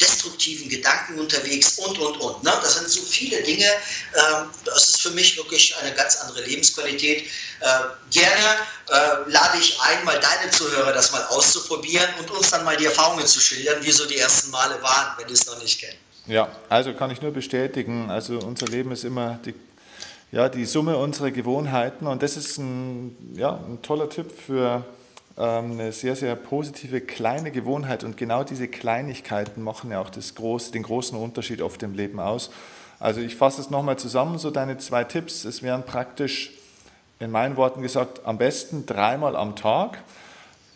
destruktiven Gedanken unterwegs und, und, und. Ne? Das sind so viele Dinge. Ähm, das ist für mich wirklich eine ganz andere Lebensqualität. Äh, gerne äh, lade ich ein, mal deine Zuhörer das mal auszuprobieren und uns dann mal die Erfahrungen zu schildern, wie so die ersten Male waren, wenn du es noch nicht kennst.
Ja, also kann ich nur bestätigen. Also unser Leben ist immer die, ja, die Summe unserer Gewohnheiten und das ist ein, ja, ein toller Tipp für ähm, eine sehr, sehr positive kleine Gewohnheit und genau diese Kleinigkeiten machen ja auch das große, den großen Unterschied auf dem Leben aus. Also ich fasse es nochmal zusammen, so deine zwei Tipps. Es wären praktisch in meinen Worten gesagt, am besten dreimal am Tag.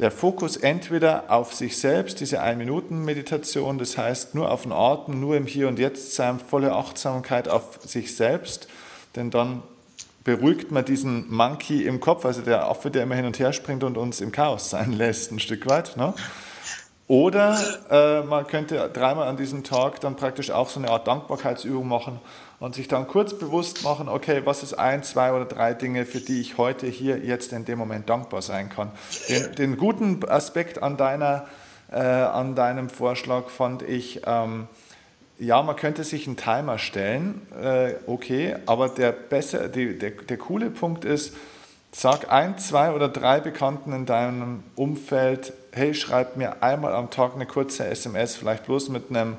Der Fokus entweder auf sich selbst, diese Ein-Minuten-Meditation, das heißt nur auf den Atem, nur im Hier und Jetzt sein, volle Achtsamkeit auf sich selbst, denn dann beruhigt man diesen Monkey im Kopf, also der Affe, der immer hin und her springt und uns im Chaos sein lässt, ein Stück weit. Ne? Oder äh, man könnte dreimal an diesem Tag dann praktisch auch so eine Art Dankbarkeitsübung machen und sich dann kurz bewusst machen, okay, was ist ein, zwei oder drei Dinge, für die ich heute hier jetzt in dem Moment dankbar sein kann. Den, den guten Aspekt an, deiner, äh, an deinem Vorschlag fand ich, ähm, ja, man könnte sich einen Timer stellen, äh, okay, aber der, besser, die, der, der coole Punkt ist, sag ein, zwei oder drei Bekannten in deinem Umfeld, hey, schreib mir einmal am Tag eine kurze SMS, vielleicht bloß mit einem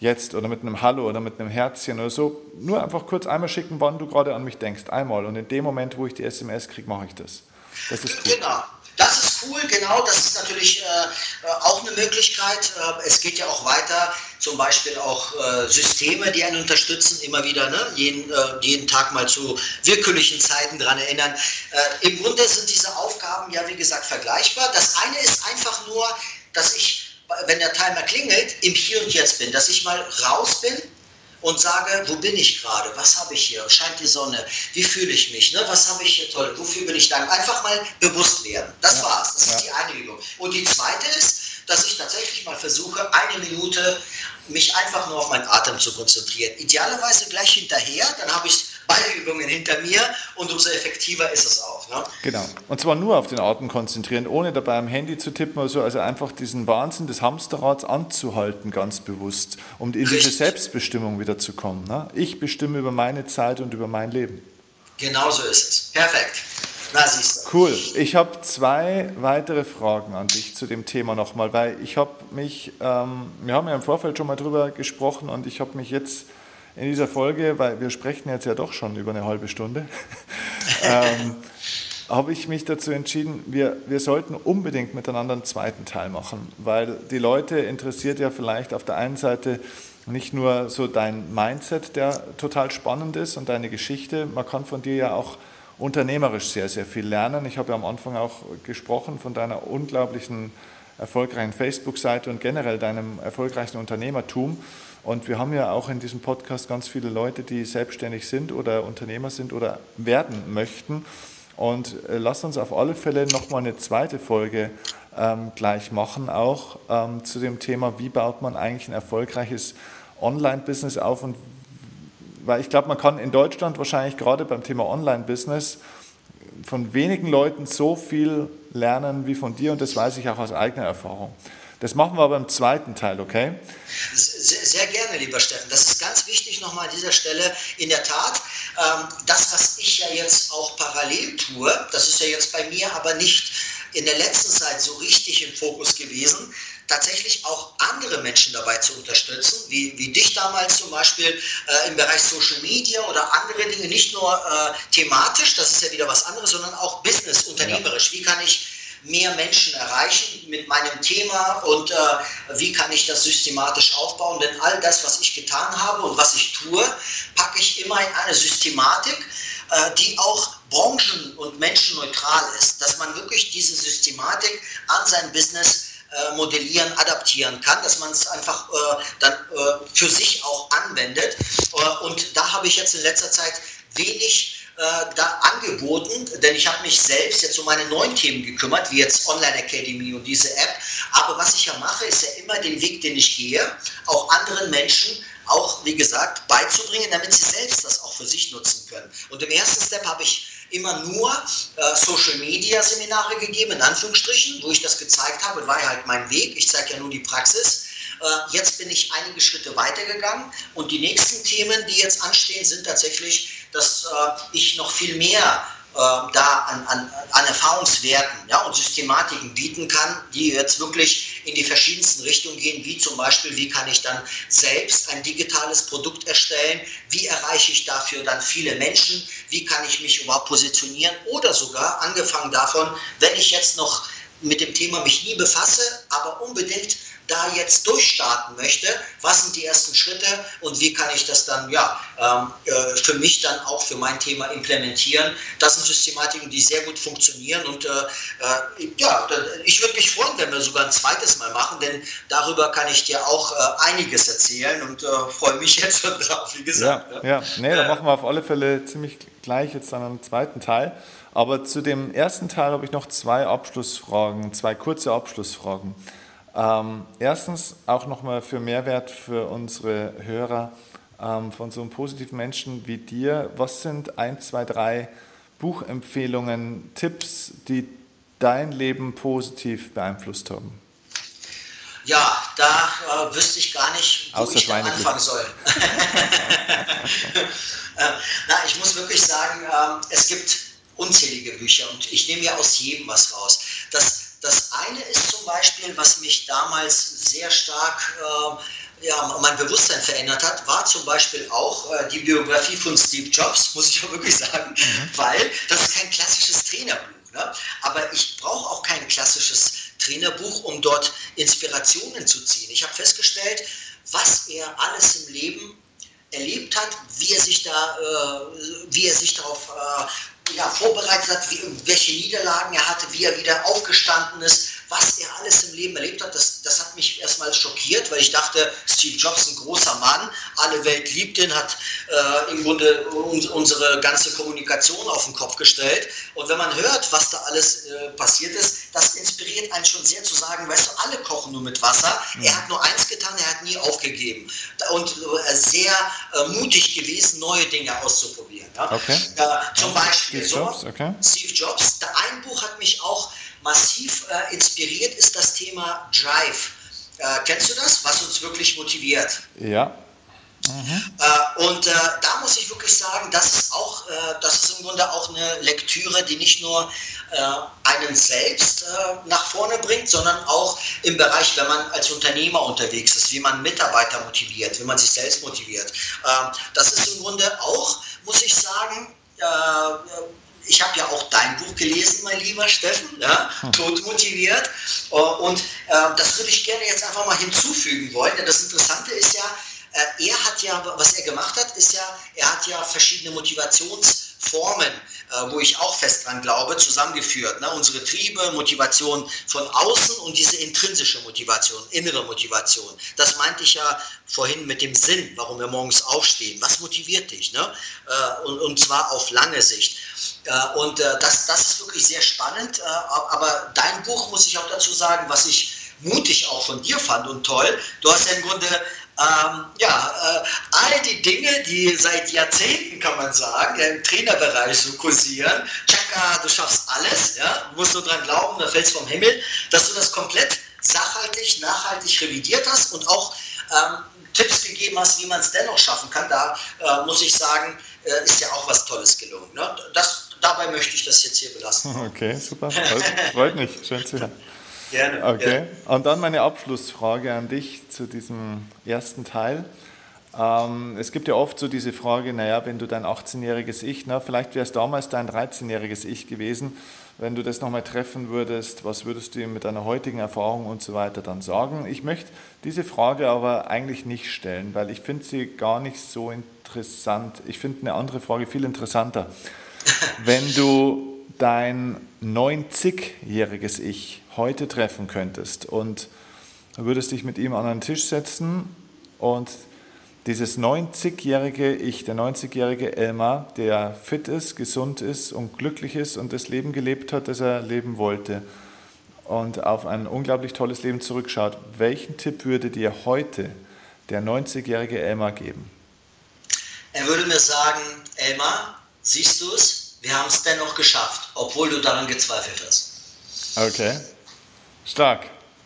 Jetzt oder mit einem Hallo oder mit einem Herzchen oder so. Nur einfach kurz einmal schicken, wann du gerade an mich denkst, einmal. Und in dem Moment, wo ich die SMS kriege, mache ich das.
Das ist cool. Genau. Das ist cool, genau. Das ist natürlich äh, äh, auch eine Möglichkeit. Äh, es geht ja auch weiter, zum Beispiel auch äh, Systeme, die einen unterstützen, immer wieder ne? jeden, äh, jeden Tag mal zu willkürlichen Zeiten daran erinnern. Äh, Im Grunde sind diese Aufgaben ja, wie gesagt, vergleichbar. Das eine ist einfach nur, dass ich, wenn der Timer klingelt, im Hier und Jetzt bin, dass ich mal raus bin und sage, wo bin ich gerade? Was habe ich hier? Scheint die Sonne? Wie fühle ich mich? Ne? Was habe ich hier toll? Wofür bin ich dankbar? Einfach mal bewusst werden. Das ja. war's. Das ja. ist die eine Übung. Und die zweite ist, dass ich tatsächlich mal versuche, eine Minute mich einfach nur auf meinen Atem zu konzentrieren. Idealerweise gleich hinterher, dann habe ich beide Übungen hinter mir und umso effektiver ist es auch. Ne?
Genau. Und zwar nur auf den Atem konzentrieren, ohne dabei am Handy zu tippen oder so. Also einfach diesen Wahnsinn des Hamsterrads anzuhalten, ganz bewusst, um in Richtig. diese Selbstbestimmung wieder zu kommen. Ne? Ich bestimme über meine Zeit und über mein Leben.
Genau so ist es. Perfekt. Na, siehst
du. Cool. Ich habe zwei weitere Fragen an dich zu dem Thema nochmal, weil ich habe mich, ähm, wir haben ja im Vorfeld schon mal drüber gesprochen und ich habe mich jetzt in dieser Folge, weil wir sprechen jetzt ja doch schon über eine halbe Stunde, ähm, habe ich mich dazu entschieden, wir, wir sollten unbedingt miteinander einen zweiten Teil machen, weil die Leute interessiert ja vielleicht auf der einen Seite nicht nur so dein Mindset, der total spannend ist und deine Geschichte, man kann von dir ja auch unternehmerisch sehr, sehr viel lernen. Ich habe ja am Anfang auch gesprochen von deiner unglaublichen erfolgreichen Facebook-Seite und generell deinem erfolgreichen Unternehmertum. Und wir haben ja auch in diesem Podcast ganz viele Leute, die selbstständig sind oder Unternehmer sind oder werden möchten. Und äh, lasst uns auf alle Fälle nochmal eine zweite Folge ähm, gleich machen, auch ähm, zu dem Thema, wie baut man eigentlich ein erfolgreiches Online-Business auf. Und weil ich glaube, man kann in Deutschland wahrscheinlich gerade beim Thema Online-Business von wenigen Leuten so viel lernen wie von dir und das weiß ich auch aus eigener Erfahrung. Das machen wir aber im zweiten Teil, okay?
Sehr, sehr gerne, lieber Steffen. Das ist ganz wichtig nochmal an dieser Stelle. In der Tat, ähm, das, was ich ja jetzt auch parallel tue, das ist ja jetzt bei mir aber nicht in der letzten Zeit so richtig im Fokus gewesen, tatsächlich auch andere Menschen dabei zu unterstützen, wie, wie dich damals zum Beispiel äh, im Bereich Social Media oder andere Dinge, nicht nur äh, thematisch, das ist ja wieder was anderes, sondern auch business, unternehmerisch. Wie kann ich mehr Menschen erreichen mit meinem Thema und äh, wie kann ich das systematisch aufbauen. Denn all das, was ich getan habe und was ich tue, packe ich immer in eine Systematik, äh, die auch branchen- und menschenneutral ist. Dass man wirklich diese Systematik an sein Business äh, modellieren, adaptieren kann, dass man es einfach äh, dann äh, für sich auch anwendet. Äh, und da habe ich jetzt in letzter Zeit wenig äh, da angeboten, denn ich habe mich selbst jetzt um meine neuen Themen gekümmert, wie jetzt Online Academy und diese App. Aber was ich ja mache, ist ja immer den Weg, den ich gehe, auch anderen Menschen auch, wie gesagt, beizubringen, damit sie selbst das auch für sich nutzen können. Und im ersten Step habe ich immer nur äh, Social Media Seminare gegeben, in Anführungsstrichen, wo ich das gezeigt habe, war ja halt mein Weg. Ich zeige ja nur die Praxis. Äh, jetzt bin ich einige Schritte weitergegangen und die nächsten Themen, die jetzt anstehen, sind tatsächlich, dass äh, ich noch viel mehr ähm, da an, an, an Erfahrungswerten ja, und Systematiken bieten kann, die jetzt wirklich in die verschiedensten Richtungen gehen, wie zum Beispiel, wie kann ich dann selbst ein digitales Produkt erstellen, wie erreiche ich dafür dann viele Menschen, wie kann ich mich überhaupt positionieren oder sogar angefangen davon, wenn ich jetzt noch mit dem Thema mich nie befasse, aber unbedingt da jetzt durchstarten möchte, was sind die ersten Schritte und wie kann ich das dann ja ähm, äh, für mich dann auch für mein Thema implementieren. Das sind Systematiken, die sehr gut funktionieren und äh, äh, ja, ich würde mich freuen, wenn wir sogar ein zweites Mal machen, denn darüber kann ich dir auch äh, einiges erzählen und freue mich jetzt schon drauf, wie gesagt.
Ja, ja. nee, da machen wir auf alle Fälle ziemlich gleich jetzt dann am zweiten Teil. Aber zu dem ersten Teil habe ich noch zwei Abschlussfragen, zwei kurze Abschlussfragen. Ähm, erstens auch nochmal für Mehrwert für unsere Hörer ähm, von so einem positiven Menschen wie dir. Was sind ein, zwei, drei Buchempfehlungen, Tipps, die dein Leben positiv beeinflusst haben?
Ja, da äh, wüsste ich gar nicht, wo Außer ich anfangen soll. äh, na, ich muss wirklich sagen, äh, es gibt unzählige Bücher und ich nehme ja aus jedem was raus. Das das eine ist zum Beispiel, was mich damals sehr stark äh, ja, mein Bewusstsein verändert hat, war zum Beispiel auch äh, die Biografie von Steve Jobs, muss ich auch wirklich sagen, mhm. weil das ist kein klassisches Trainerbuch. Ne? Aber ich brauche auch kein klassisches Trainerbuch, um dort Inspirationen zu ziehen. Ich habe festgestellt, was er alles im Leben erlebt hat, wie er sich da, äh, wie er sich darauf äh, ja, vorbereitet hat, wie, welche Niederlagen er hatte, wie er wieder aufgestanden ist, was er alles im Leben erlebt hat, das, das hat mich erstmal schockiert, weil ich dachte, Steve Jobs ein großer Mann, alle Welt liebt ihn, hat äh, im Grunde un unsere ganze Kommunikation auf den Kopf gestellt. Und wenn man hört, was da alles äh, passiert ist, das inspiriert einen schon sehr zu sagen, weißt du, alle kochen nur mit Wasser. Mhm. Er hat nur eins getan, er hat nie aufgegeben. Und äh, sehr äh, mutig gewesen, neue Dinge auszuprobieren. Ja? Okay. zum Beispiel Steve Jobs, okay. Steve Jobs. ein Buch hat mich auch massiv äh, inspiriert ist das Thema Drive. Äh, kennst du das, was uns wirklich motiviert?
Ja.
Mhm. Äh, und äh, da muss ich wirklich sagen, das ist auch, äh, das ist im Grunde auch eine Lektüre, die nicht nur äh, einen selbst nach vorne bringt, sondern auch im Bereich, wenn man als Unternehmer unterwegs ist, wie man Mitarbeiter motiviert, wie man sich selbst motiviert. Ähm, das ist im Grunde auch, muss ich sagen, ich habe ja auch dein Buch gelesen, mein lieber Steffen, ja, hm. Tod motiviert. Äh, und äh, das würde ich gerne jetzt einfach mal hinzufügen wollen. Denn das Interessante ist ja, äh, er hat ja, was er gemacht hat, ist ja, er hat ja verschiedene Motivationsformen, äh, wo ich auch fest dran glaube, zusammengeführt. Ne? Unsere Triebe, Motivation von außen und diese intrinsische Motivation, innere Motivation. Das meinte ich ja vorhin mit dem Sinn, warum wir morgens aufstehen. Was motiviert dich? Ne? Äh, und, und zwar auf lange Sicht. Äh, und äh, das, das ist wirklich sehr spannend. Äh, aber dein Buch, muss ich auch dazu sagen, was ich mutig auch von dir fand und toll. Du hast ja im Grunde ähm, ja, äh, all die Dinge, die seit Jahrzehnten, kann man sagen, ja, im Trainerbereich so kursieren. Chaka, du schaffst alles, ja, musst nur dran glauben, da fällst vom Himmel, dass du das komplett sachhaltig, nachhaltig revidiert hast und auch ähm, Tipps gegeben hast, wie man es dennoch schaffen kann. Da äh, muss ich sagen, äh, ist ja auch was Tolles gelungen. Ne? Das, dabei möchte ich das jetzt hier belassen.
Okay, super. Freut mich. Schön zu hören.
Gerne.
Okay. Gerne. Und dann meine Abschlussfrage an dich zu diesem ersten Teil. Ähm, es gibt ja oft so diese Frage, naja, wenn du dein 18-jähriges Ich, na, vielleicht wäre es damals dein 13-jähriges Ich gewesen, wenn du das nochmal treffen würdest, was würdest du ihm mit deiner heutigen Erfahrung und so weiter dann sagen? Ich möchte diese Frage aber eigentlich nicht stellen, weil ich finde sie gar nicht so interessant. Ich finde eine andere Frage viel interessanter. Wenn du dein 90-jähriges Ich heute treffen könntest und würdest dich mit ihm an einen Tisch setzen und dieses 90-jährige Ich, der 90-jährige Elmar, der fit ist, gesund ist und glücklich ist und das Leben gelebt hat, das er leben wollte und auf ein unglaublich tolles Leben zurückschaut, welchen Tipp würde dir heute der 90-jährige Elmar geben?
Er würde mir sagen, Elmar, siehst du es? Wir haben es dennoch geschafft, obwohl du daran gezweifelt hast.
Okay, stark.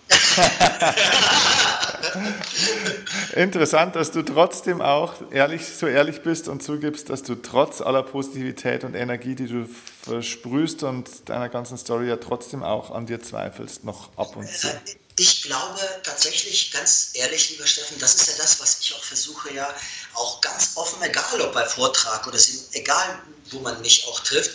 Interessant, dass du trotzdem auch ehrlich, so ehrlich bist und zugibst, dass du trotz aller Positivität und Energie, die du versprühst und deiner ganzen Story ja trotzdem auch an dir zweifelst, noch ab und zu.
Ich glaube tatsächlich, ganz ehrlich, lieber Steffen, das ist ja das, was ich auch versuche, ja auch ganz offen, egal ob bei Vortrag oder egal, wo man mich auch trifft,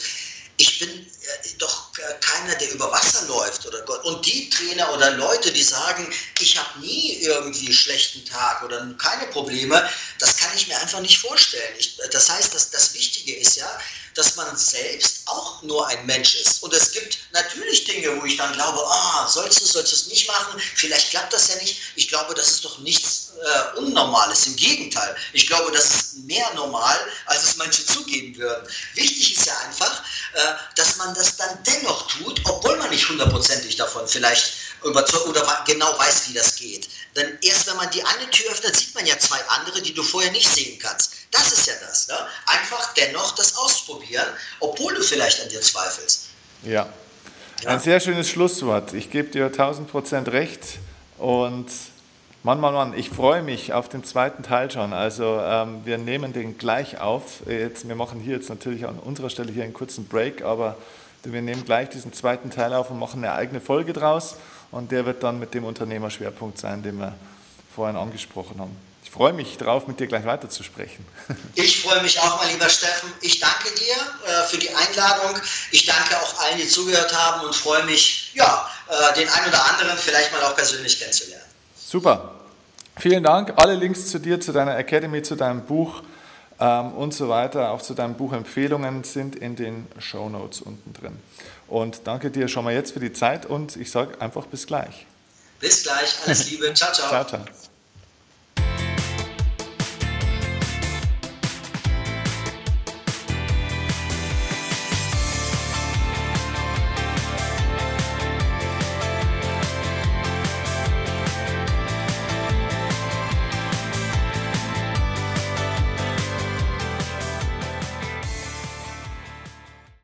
ich bin doch äh, keiner, der über Wasser läuft oder Gott. Und die Trainer oder Leute, die sagen, ich habe nie irgendwie einen schlechten Tag oder keine Probleme, das kann ich mir einfach nicht vorstellen. Ich, das heißt, dass das Wichtige ist ja, dass man selbst auch nur ein Mensch ist. Und es gibt natürlich Dinge, wo ich dann glaube, ah, sollst du, sollst du es nicht machen? Vielleicht klappt das ja nicht. Ich glaube, das ist doch nichts äh, Unnormales. Im Gegenteil. Ich glaube, das ist mehr normal, als es manche zugeben würden. Wichtig ist ja einfach, äh, dass man das dann dennoch tut, obwohl man nicht hundertprozentig davon vielleicht überzeugt oder genau weiß, wie das geht. Denn erst wenn man die eine Tür öffnet, sieht man ja zwei andere, die du vorher nicht sehen kannst. Das ist ja das. Ne? Einfach dennoch das ausprobieren, obwohl du vielleicht an dir zweifelst.
Ja. ja. Ein sehr schönes Schlusswort. Ich gebe dir 1000 Prozent recht und Mann, Mann, Mann, ich freue mich auf den zweiten Teil schon. Also ähm, wir nehmen den gleich auf. Jetzt, wir machen hier jetzt natürlich an unserer Stelle hier einen kurzen Break, aber wir nehmen gleich diesen zweiten Teil auf und machen eine eigene Folge draus. Und der wird dann mit dem Unternehmerschwerpunkt sein, den wir vorhin angesprochen haben. Ich freue mich darauf, mit dir gleich weiterzusprechen.
Ich freue mich auch mal, lieber Steffen. Ich danke dir äh, für die Einladung. Ich danke auch allen, die zugehört haben und freue mich, ja, äh, den einen oder anderen vielleicht mal auch persönlich kennenzulernen.
Super. Vielen Dank. Alle Links zu dir, zu deiner Academy, zu deinem Buch ähm, und so weiter, auch zu deinen Buchempfehlungen sind in den Show Notes unten drin. Und danke dir schon mal jetzt für die Zeit und ich sage einfach bis gleich.
Bis gleich. Alles Liebe. Ciao, ciao. ciao, ciao.